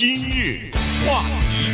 今日话题，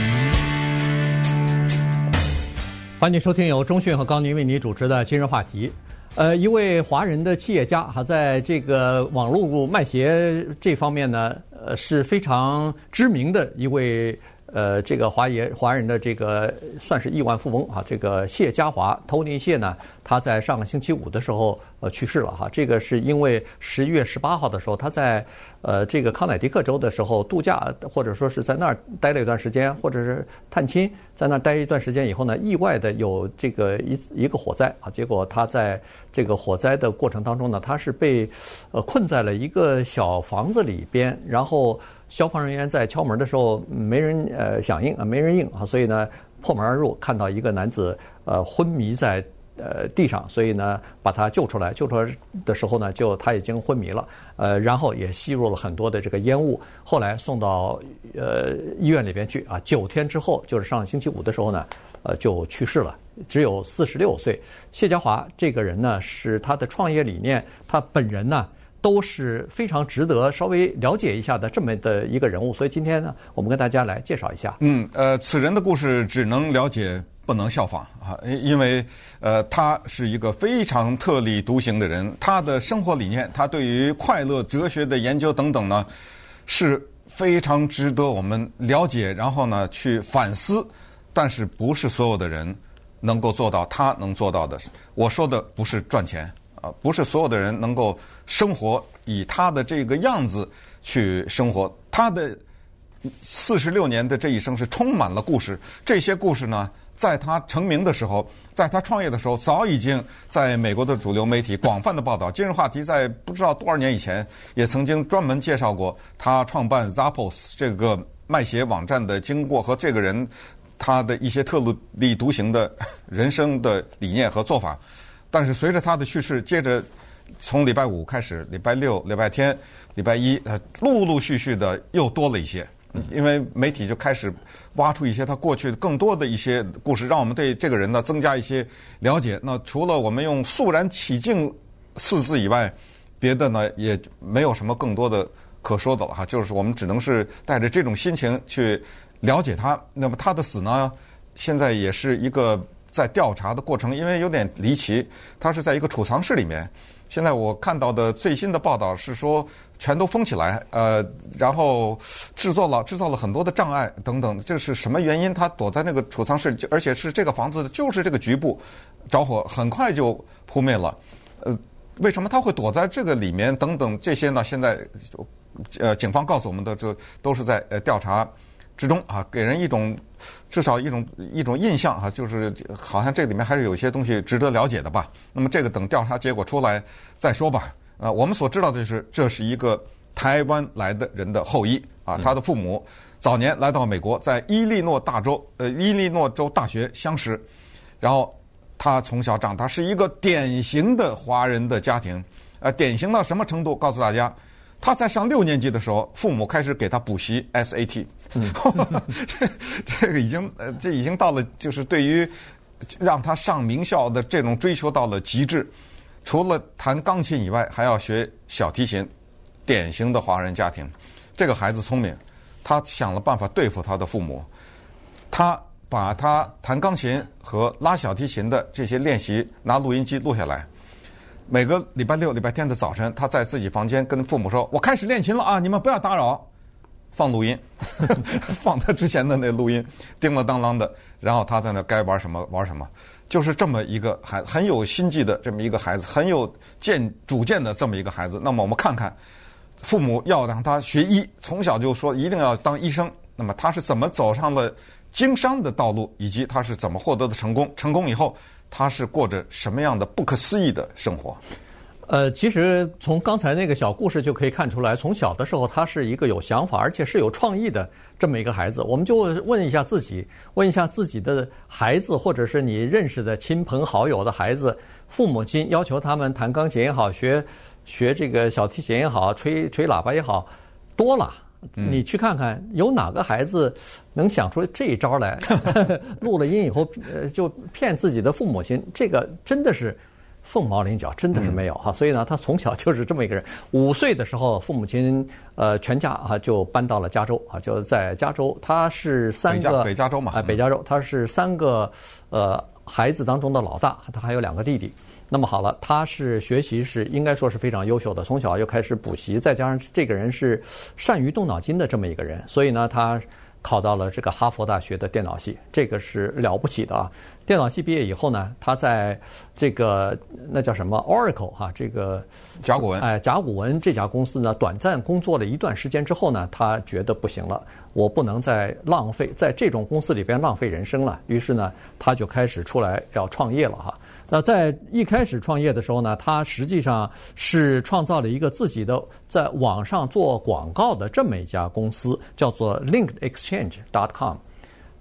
欢迎收听由中讯和高宁为你主持的今日话题。呃，一位华人的企业家哈，在这个网络卖鞋这方面呢，呃，是非常知名的一位。呃，这个华爷华人的这个算是亿万富翁啊，这个谢家华 Tony 谢呢，他在上个星期五的时候呃去世了哈。这个是因为十一月十八号的时候，他在呃这个康乃狄克州的时候度假，或者说是在那儿待了一段时间，或者是探亲，在那儿待一段时间以后呢，意外的有这个一一个火灾啊，结果他在这个火灾的过程当中呢，他是被呃困在了一个小房子里边，然后。消防人员在敲门的时候，没人呃响应啊，没人应啊，所以呢破门而入，看到一个男子呃昏迷在呃地上，所以呢把他救出来。救出来的时候呢，就他已经昏迷了，呃，然后也吸入了很多的这个烟雾。后来送到呃医院里边去啊，九天之后，就是上星期五的时候呢，呃就去世了，只有四十六岁。谢家华这个人呢，是他的创业理念，他本人呢。都是非常值得稍微了解一下的这么的一个人物，所以今天呢，我们跟大家来介绍一下。嗯，呃，此人的故事只能了解，不能效仿啊，因为呃，他是一个非常特立独行的人，他的生活理念，他对于快乐哲学的研究等等呢，是非常值得我们了解，然后呢去反思。但是不是所有的人能够做到他能做到的。我说的不是赚钱。不是所有的人能够生活以他的这个样子去生活。他的四十六年的这一生是充满了故事。这些故事呢，在他成名的时候，在他创业的时候，早已经在美国的主流媒体广泛的报道。今日话题在不知道多少年以前，也曾经专门介绍过他创办 Zappos 这个卖鞋网站的经过和这个人他的一些特立独行的人生的理念和做法。但是随着他的去世，接着从礼拜五开始，礼拜六、礼拜天、礼拜一，呃，陆陆续续的又多了一些，因为媒体就开始挖出一些他过去更多的一些故事，让我们对这个人呢增加一些了解。那除了我们用“肃然起敬”四字以外，别的呢也没有什么更多的可说的了哈。就是我们只能是带着这种心情去了解他。那么他的死呢，现在也是一个。在调查的过程，因为有点离奇，他是在一个储藏室里面。现在我看到的最新的报道是说，全都封起来，呃，然后制作了制造了很多的障碍等等。这是什么原因？他躲在那个储藏室，而且是这个房子，就是这个局部着火，很快就扑灭了。呃，为什么他会躲在这个里面？等等这些呢？现在就呃，警方告诉我们的，这都是在呃调查之中啊，给人一种。至少一种一种印象哈，就是好像这里面还是有一些东西值得了解的吧。那么这个等调查结果出来再说吧。啊，我们所知道的就是这是一个台湾来的人的后裔啊，他的父母早年来到美国，在伊利诺大州呃伊利诺州大学相识，然后他从小长大是一个典型的华人的家庭，呃，典型到什么程度？告诉大家，他在上六年级的时候，父母开始给他补习 SAT。嗯，这个已经呃，这已经到了，就是对于让他上名校的这种追求到了极致。除了弹钢琴以外，还要学小提琴，典型的华人家庭。这个孩子聪明，他想了办法对付他的父母。他把他弹钢琴和拉小提琴的这些练习拿录音机录下来。每个礼拜六、礼拜天的早晨，他在自己房间跟父母说：“我开始练琴了啊，你们不要打扰。”放录音，放他之前的那录音，叮了当啷的，然后他在那该玩什么玩什么，就是这么一个孩子，很有心计的这么一个孩子，很有见主见的这么一个孩子。那么我们看看，父母要让他学医，从小就说一定要当医生。那么他是怎么走上了经商的道路，以及他是怎么获得的成功？成功以后，他是过着什么样的不可思议的生活？呃，其实从刚才那个小故事就可以看出来，从小的时候他是一个有想法而且是有创意的这么一个孩子。我们就问一下自己，问一下自己的孩子，或者是你认识的亲朋好友的孩子，父母亲要求他们弹钢琴也好，学学这个小提琴也好，吹吹喇叭也好，多了。你去看看，有哪个孩子能想出这一招来？录了音以后，呃，就骗自己的父母亲，这个真的是。凤毛麟角，真的是没有哈。所以呢，他从小就是这么一个人。五岁的时候，父母亲呃全家啊就搬到了加州啊，就在加州。他是三个北加州嘛，哎，北加州，他是三个呃孩子当中的老大，他还有两个弟弟。那么好了，他是学习是应该说是非常优秀的，从小又开始补习，再加上这个人是善于动脑筋的这么一个人，所以呢，他考到了这个哈佛大学的电脑系，这个是了不起的啊。电脑系毕业以后呢，他在这个那叫什么 Oracle 哈，这个甲骨文哎，甲骨文这家公司呢，短暂工作了一段时间之后呢，他觉得不行了，我不能再浪费在这种公司里边浪费人生了，于是呢，他就开始出来要创业了哈。那在一开始创业的时候呢，他实际上是创造了一个自己的在网上做广告的这么一家公司，叫做 LinkedExchange.com。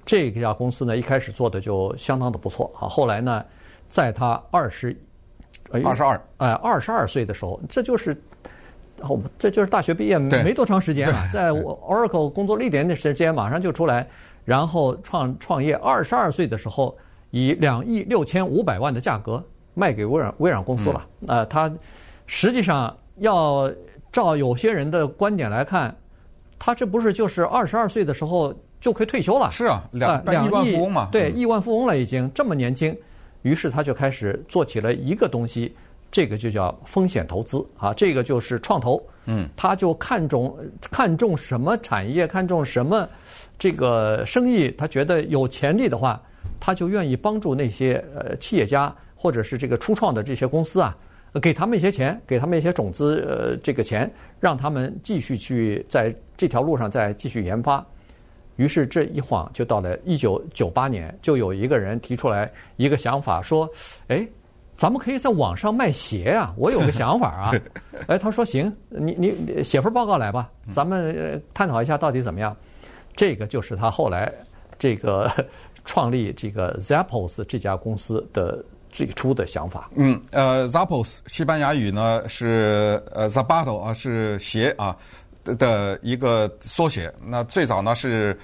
这家公司呢，一开始做的就相当的不错啊。后来呢，在他二十，二十二，哎，二十二岁的时候，这就是，哦，这就是大学毕业没多长时间了，在 Oracle 工作了一点点时间，马上就出来，然后创创业。二十二岁的时候。以两亿六千五百万的价格卖给微软微软公司了。呃，他实际上要照有些人的观点来看，他这不是就是二十二岁的时候就可以退休了？是啊，两两亿万富翁嘛，对，亿万富翁了已经这么年轻，于是他就开始做起了一个东西，这个就叫风险投资啊，这个就是创投。嗯，他就看中看中什么产业，看中什么这个生意，他觉得有潜力的话。他就愿意帮助那些呃企业家或者是这个初创的这些公司啊，给他们一些钱，给他们一些种子呃这个钱，让他们继续去在这条路上再继续研发。于是这一晃就到了一九九八年，就有一个人提出来一个想法，说：“哎，咱们可以在网上卖鞋啊！我有个想法啊！” 哎，他说：“行，你你写份报告来吧，咱们探讨一下到底怎么样。”这个就是他后来这个。创立这个 Zappos 这家公司的最初的想法。嗯，呃，Zappos 西班牙语呢是呃 Zapato 啊是鞋啊的一个缩写。那最早呢是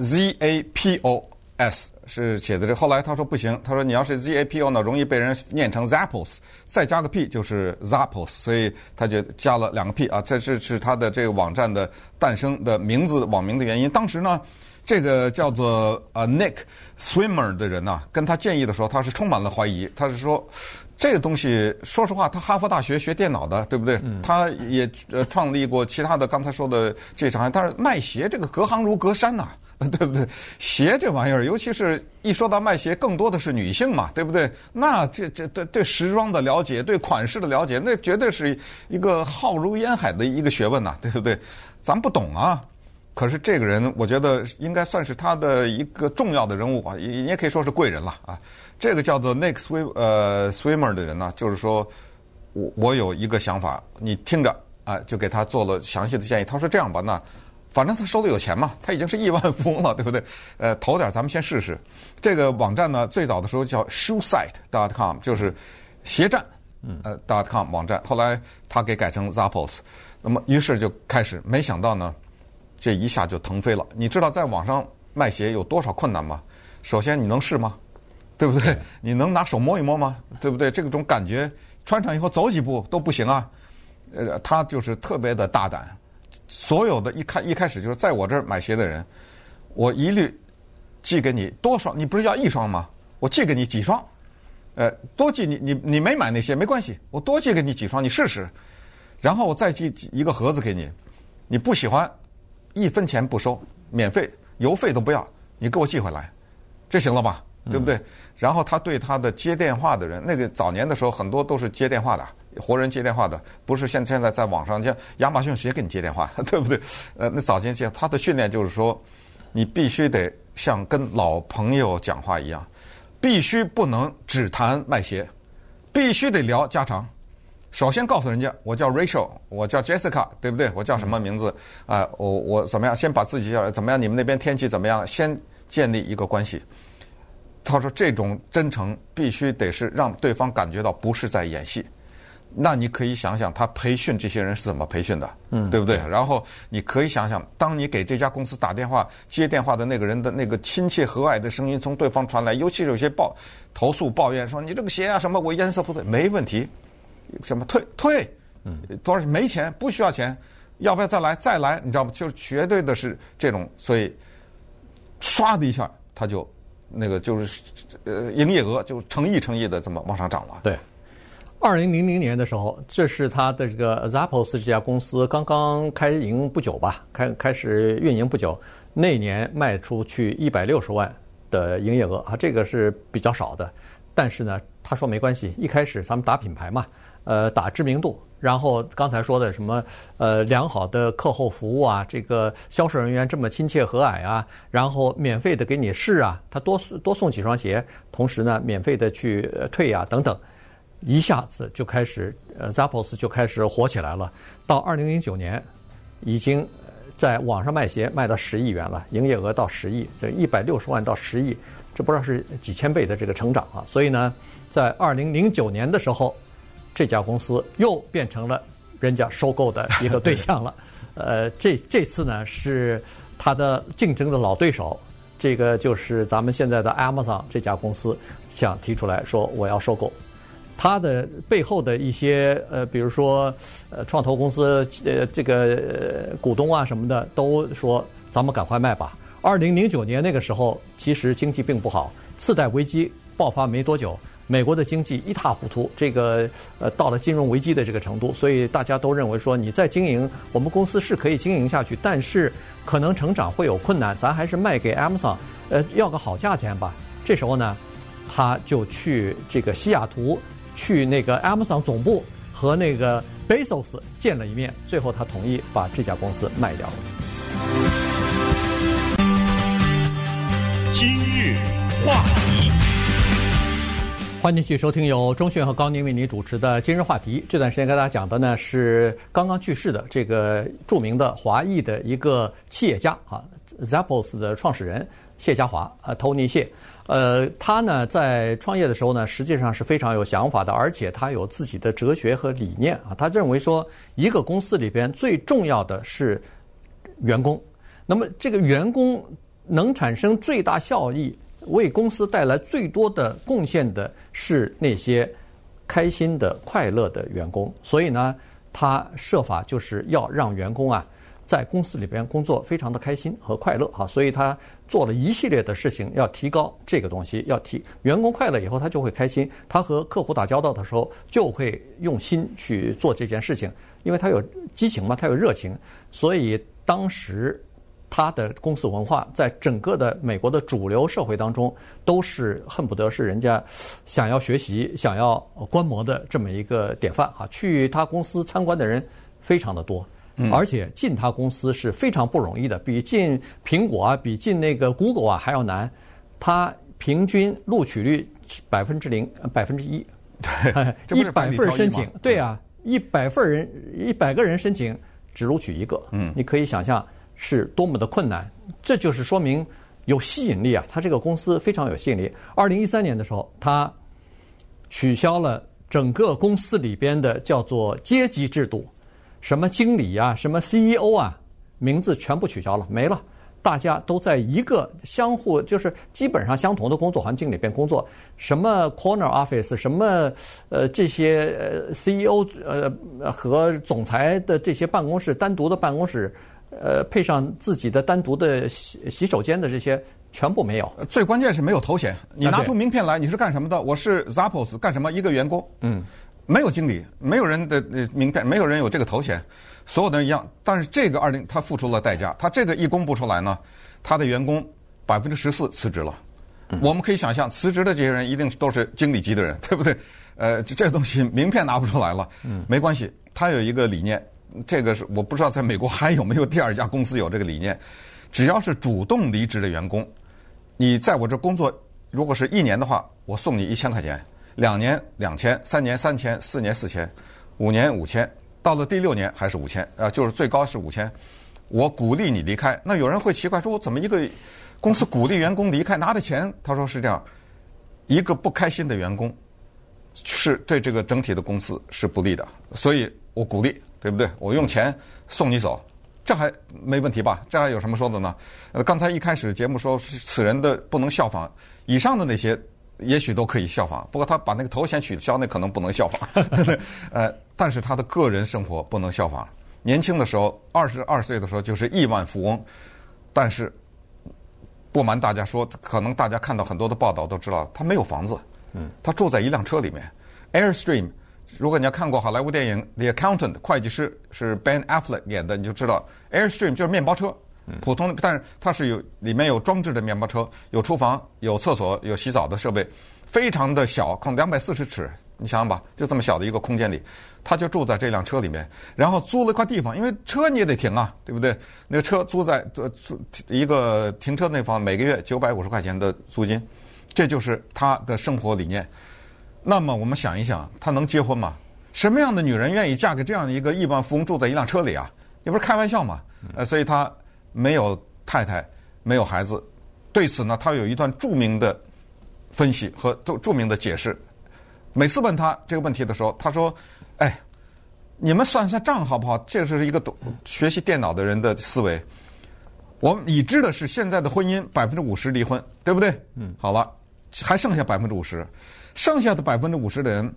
Z A P O S 是写的这，后来他说不行，他说你要是 Z A P O 呢容易被人念成 Zappos，再加个 P 就是 Zappos，所以他就加了两个 P 啊，这是是他的这个网站的诞生的名字网名的原因。当时呢。这个叫做呃 Nick Swimmer 的人呢，跟他建议的时候，他是充满了怀疑。他是说，这个东西，说实话，他哈佛大学学电脑的，对不对？他也呃创立过其他的刚才说的这场，但是卖鞋这个隔行如隔山呐，对不对？鞋这玩意儿，尤其是一说到卖鞋，更多的是女性嘛，对不对？那这这对对时装的了解，对款式的了解，那绝对是一个浩如烟海的一个学问呐，对不对？咱不懂啊。可是这个人，我觉得应该算是他的一个重要的人物啊，也也可以说是贵人了啊。这个叫做 Nick Swim 呃 Swimmer 的人呢，就是说我我有一个想法，你听着啊，就给他做了详细的建议。他说这样吧，那反正他手里有钱嘛，他已经是亿万富翁了，对不对？呃，投点咱们先试试。这个网站呢，最早的时候叫 ShoeSite.com，就是鞋站呃，dot.com 网站，后来他给改成 Zappos。那么于是就开始，没想到呢。这一下就腾飞了。你知道在网上卖鞋有多少困难吗？首先你能试吗？对不对？你能拿手摸一摸吗？对不对？这种感觉穿上以后走几步都不行啊。呃，他就是特别的大胆。所有的一开一开始就是在我这儿买鞋的人，我一律寄给你多双。你不是要一双吗？我寄给你几双。呃，多寄你你你没买那些没关系，我多寄给你几双你试试。然后我再寄一个盒子给你，你不喜欢。一分钱不收，免费，邮费都不要，你给我寄回来，这行了吧？对不对？嗯、然后他对他的接电话的人，那个早年的时候很多都是接电话的，活人接电话的，不是现现在在网上像亚马逊直接给你接电话，对不对？呃，那早年接他的训练就是说，你必须得像跟老朋友讲话一样，必须不能只谈卖鞋，必须得聊家常。首先告诉人家，我叫 Rachel，我叫 Jessica，对不对？我叫什么名字？啊、呃，我我怎么样？先把自己叫怎么样？你们那边天气怎么样？先建立一个关系。他说这种真诚必须得是让对方感觉到不是在演戏。那你可以想想，他培训这些人是怎么培训的，嗯，对不对？然后你可以想想，当你给这家公司打电话，接电话的那个人的那个亲切和蔼的声音从对方传来，尤其是有些报投诉抱怨说你这个鞋啊什么我颜色不对，没问题，什么退退，嗯，多少没钱不需要钱，要不要再来再来？你知道吗？就是绝对的是这种，所以唰的一下他就那个就是呃营业额就成亿成亿的这么往上涨了，对。二零零零年的时候，这是他的这个 Zappos 这家公司刚刚开营不久吧，开开始运营不久，那年卖出去一百六十万的营业额啊，这个是比较少的。但是呢，他说没关系，一开始咱们打品牌嘛，呃，打知名度，然后刚才说的什么呃良好的课后服务啊，这个销售人员这么亲切和蔼啊，然后免费的给你试啊，他多多送几双鞋，同时呢，免费的去退啊等等。一下子就开始，呃，Zappos 就开始火起来了。到二零零九年，已经在网上卖鞋卖到十亿元了，营业额到十亿，这一百六十万到十亿，这不知道是几千倍的这个成长啊！所以呢，在二零零九年的时候，这家公司又变成了人家收购的一个对象了。呃，这这次呢是他的竞争的老对手，这个就是咱们现在的 Amazon 这家公司想提出来说我要收购。他的背后的一些呃，比如说呃，创投公司呃，这个、呃、股东啊什么的，都说咱们赶快卖吧。二零零九年那个时候，其实经济并不好，次贷危机爆发没多久，美国的经济一塌糊涂，这个呃到了金融危机的这个程度，所以大家都认为说，你再经营，我们公司是可以经营下去，但是可能成长会有困难，咱还是卖给 Amazon，呃，要个好价钱吧。这时候呢，他就去这个西雅图。去那个 Amazon 总部和那个 Bezos 见了一面，最后他同意把这家公司卖掉了。今日话题，欢迎继续收听由钟迅和高宁为您主持的《今日话题》。这段时间跟大家讲的呢是刚刚去世的这个著名的华裔的一个企业家啊，Zappos 的创始人谢家华啊，Tony 谢。呃，他呢在创业的时候呢，实际上是非常有想法的，而且他有自己的哲学和理念啊。他认为说，一个公司里边最重要的是员工，那么这个员工能产生最大效益、为公司带来最多的贡献的是那些开心的、快乐的员工。所以呢，他设法就是要让员工啊。在公司里边工作非常的开心和快乐哈，所以他做了一系列的事情，要提高这个东西，要提员工快乐以后，他就会开心。他和客户打交道的时候，就会用心去做这件事情，因为他有激情嘛，他有热情。所以当时他的公司文化在整个的美国的主流社会当中，都是恨不得是人家想要学习、想要观摩的这么一个典范啊。去他公司参观的人非常的多。而且进他公司是非常不容易的，比进苹果啊，比进那个 Google 啊还要难。他平均录取率百分之零，百分之一，一百份申请，对啊，一百份人，一百个人申请只录取一个。嗯，你可以想象是多么的困难。这就是说明有吸引力啊，他这个公司非常有吸引力。二零一三年的时候，他取消了整个公司里边的叫做阶级制度。什么经理啊，什么 CEO 啊，名字全部取消了，没了。大家都在一个相互就是基本上相同的工作环境里边工作。什么 corner office，什么呃这些 CEO 呃和总裁的这些办公室单独的办公室，呃配上自己的单独的洗洗手间的这些全部没有。最关键是没有头衔，你拿出名片来，你是干什么的？我是 Zappos 干什么？一个员工。嗯。没有经理，没有人的名片，没有人有这个头衔，所有的人一样。但是这个二零他付出了代价，他这个一公布出来呢，他的员工百分之十四辞职了。嗯、我们可以想象，辞职的这些人一定都是经理级的人，对不对？呃，这个东西名片拿不出来了，嗯，没关系。他有一个理念，这个是我不知道在美国还有没有第二家公司有这个理念。只要是主动离职的员工，你在我这工作，如果是一年的话，我送你一千块钱。两年两千，三年三千，四年四千，五年五千，到了第六年还是五千，呃，就是最高是五千。我鼓励你离开。那有人会奇怪说，我怎么一个公司鼓励员工离开拿的钱？他说是这样，一个不开心的员工，是对这个整体的公司是不利的。所以我鼓励，对不对？我用钱送你走，这还没问题吧？这还有什么说的呢？呃，刚才一开始节目说此人的不能效仿，以上的那些也许都可以效仿，不过他把那个头衔取消，那可能不能效仿。呃，但是他的个人生活不能效仿。年轻的时候，二十二岁的时候就是亿万富翁，但是不瞒大家说，可能大家看到很多的报道都知道，他没有房子，嗯，他住在一辆车里面。Airstream，如果你要看过好莱坞电影《The Accountant》会计师是 Ben Affleck 演的，你就知道 Airstream 就是面包车，普通的，但是它是有里面有装置的面包车，有厨房、有厕所、有洗澡的设备，非常的小，可能两百四十尺。你想想吧，就这么小的一个空间里，他就住在这辆车里面，然后租了一块地方，因为车你也得停啊，对不对？那个车租在租一个停车那方，每个月九百五十块钱的租金，这就是他的生活理念。那么我们想一想，他能结婚吗？什么样的女人愿意嫁给这样的一个亿万富翁住在一辆车里啊？也不是开玩笑嘛。呃，所以他没有太太，没有孩子。对此呢，他有一段著名的分析和着著名的解释。每次问他这个问题的时候，他说：“哎，你们算算账好不好？这是一个懂学习电脑的人的思维。我们已知的是，现在的婚姻百分之五十离婚，对不对？嗯，好了，还剩下百分之五十，剩下的百分之五十的人，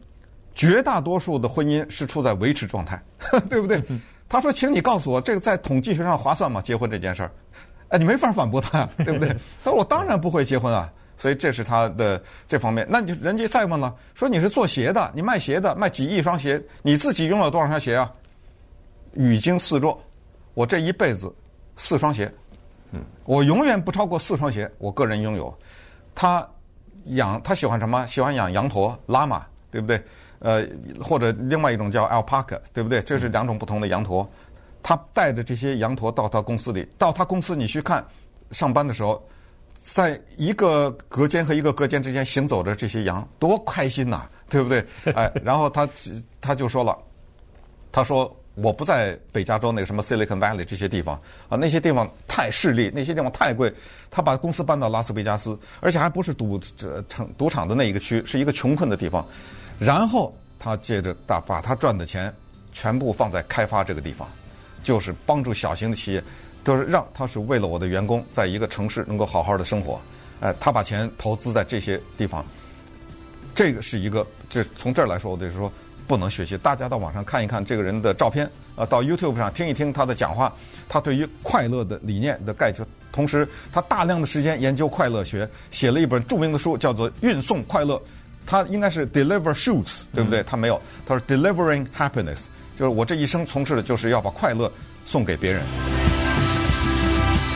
绝大多数的婚姻是处在维持状态，对不对？他说：‘请你告诉我，这个在统计学上划算吗？结婚这件事儿？’哎，你没法反驳他，对不对？他说：‘我当然不会结婚啊。’所以这是他的这方面，那你就人家再问了，说你是做鞋的，你卖鞋的，卖几亿双鞋，你自己拥有多少双鞋啊？语惊四座，我这一辈子四双鞋，嗯，我永远不超过四双鞋，我个人拥有。他养他喜欢什么？喜欢养羊驼、拉玛，对不对？呃，或者另外一种叫 alpaca，对不对？这是两种不同的羊驼。他带着这些羊驼到他公司里，到他公司你去看，上班的时候。在一个隔间和一个隔间之间行走着这些羊，多开心呐、啊，对不对？哎，然后他他就说了，他说我不在北加州那个什么 Silicon Valley 这些地方啊，那些地方太势利，那些地方太贵。他把公司搬到拉斯维加斯，而且还不是赌这城赌场的那一个区，是一个穷困的地方。然后他接着大把他赚的钱全部放在开发这个地方，就是帮助小型的企业。就是让他是为了我的员工在一个城市能够好好的生活，哎，他把钱投资在这些地方，这个是一个，这从这儿来说，我得说不能学习。大家到网上看一看这个人的照片，呃，到 YouTube 上听一听他的讲话，他对于快乐的理念的概括，同时他大量的时间研究快乐学，写了一本著名的书，叫做《运送快乐》，他应该是 Deliver Shoes，对不对？他没有，他说 Delivering Happiness，就是我这一生从事的就是要把快乐送给别人。